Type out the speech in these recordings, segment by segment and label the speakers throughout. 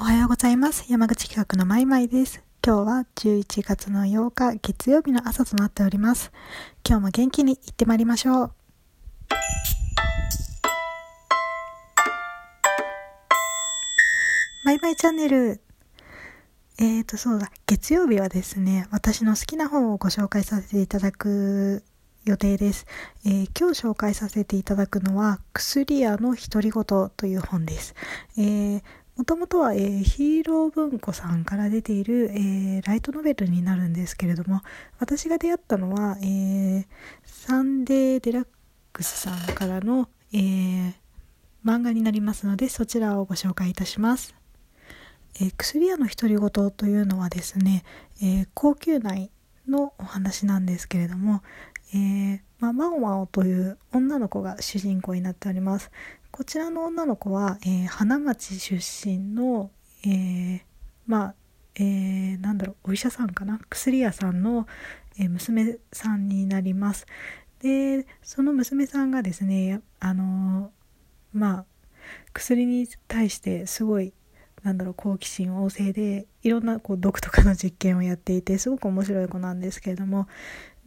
Speaker 1: おはようございます。山口企画のまいまいです。今日は11月の8日月曜日の朝となっております。今日も元気に行ってまいりましょう。マイマイチャンネル。えーと、そうだ。月曜日はですね、私の好きな本をご紹介させていただく予定です。えー、今日紹介させていただくのは、薬屋の独り言という本です。えーもともとは、えー、ヒーロー文庫さんから出ている、えー、ライトノベルになるんですけれども、私が出会ったのは、えー、サンデーデラックスさんからの、えー、漫画になりますので、そちらをご紹介いたします。えー、薬屋の独り言というのはですね、えー、高級内のお話なんですけれども、えーまあ、マオマオという女の子が主人公になっております。こちらの女の子は、えー、花町出身の、えー、まあ、えー、なんだろう、お医者さんかな？薬屋さんの、えー、娘さんになります。で、その娘さんがですね、あのまあ、薬に対してすごいなんだろう好奇心旺盛でいろんなこう毒とかの実験をやっていてすごく面白い子なんですけれども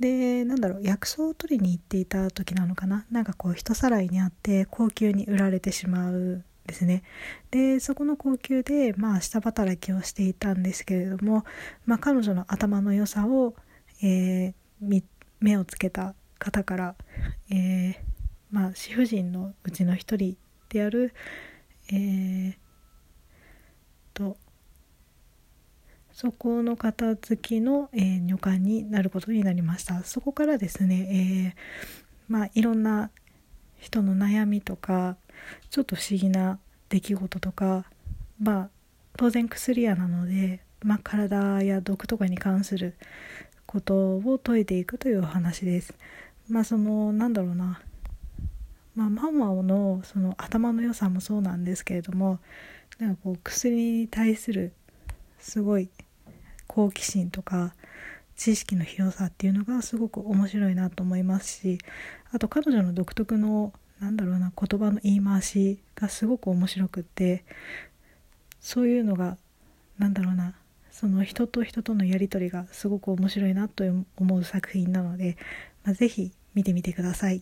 Speaker 1: でなんだろう薬草を取りに行っていた時なのかな？なんかこう人さらいにあって高級に売られてしまうですね。でそこの高級でまあ下働きをしていたんですけれども、まあ、彼女の頭の良さを、えー、目をつけた方から、えー、まあ、主婦人のうちの一人である、えー、とそこの片付きの、えー、女官になることになりました。そこからですね、えー、まあいろんな人の悩みとかちょっと不思議な出来事とかまあ当然薬屋なので、まあ、体や毒とかに関することを解いていくというお話です。まあそのなんだろうな。まあ、ママのその頭の良さもそうなんですけれどもなんかこう薬に対するすごい好奇心とか知識の広さっていうのがすごく面白いなと思いますしあと彼女の独特のなんだろうな言葉の言い回しがすごく面白くってそういうのがなんだろうなその人と人とのやり取りがすごく面白いなと思う作品なので、まあ、是非見てみてください。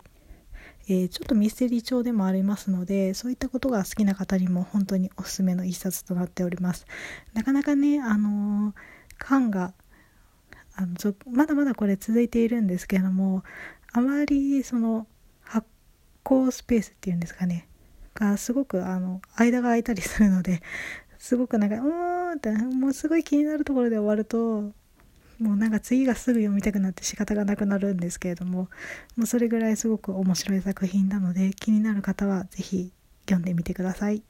Speaker 1: えー、ちょっとミステリー調でもありますのでそういったことが好きな方にも本当におすすめの一冊となっておりますなかなかねあのー、缶があのまだまだこれ続いているんですけれどもあまりその発行スペースっていうんですかねがすごくあの間が空いたりするのですごくなんかうーんってもうすごい気になるところで終わるともうなんか次がすぐ読みたくなって仕方がなくなるんですけれどももうそれぐらいすごく面白い作品なので気になる方は是非読んでみてください。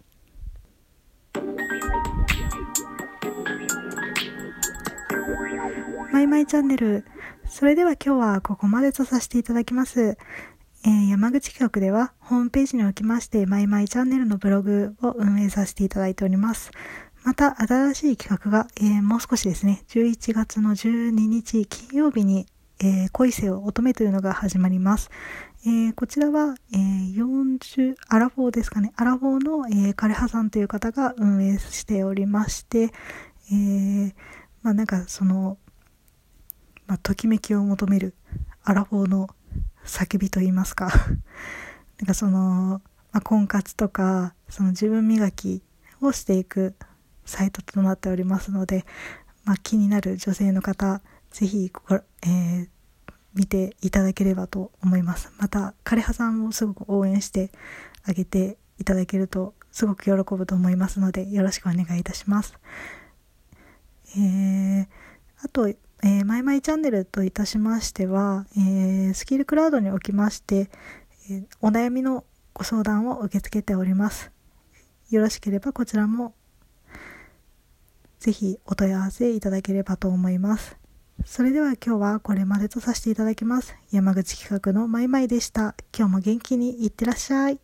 Speaker 1: マイマイチャンネルそれでは今日はここまでとさせていただきます。えー、山口企画ではホームページにおきましてマイマイチャンネルのブログを運営させていただいております。また新しい企画が、えー、もう少しですね、11月の12日金曜日に、えー、恋せを乙女というのが始まります。えー、こちらは、えー、40、アラフォーですかね、アラフォーの、えー、枯葉さんという方が運営しておりまして、えー、まあなんかその、まあ、ときめきを求めるアラフォーの叫びと言いますか なんかその、まあ、婚活とか、その自分磨きをしていくサイトとなっておりますので、まあ、気になる女性の方、ぜひ、えー、見ていただければと思います。また、枯葉さんもすごく応援してあげていただけると、すごく喜ぶと思いますので、よろしくお願いいたします。えー、あと、えー、マイマイチャンネルといたしましては、えー、スキルクラウドにおきまして、えー、お悩みのご相談を受け付けております。よろしければこちらもぜひお問い合わせいただければと思います。それでは今日はこれまでとさせていただきます。山口企画のマイマイでした。今日も元気にいってらっしゃい。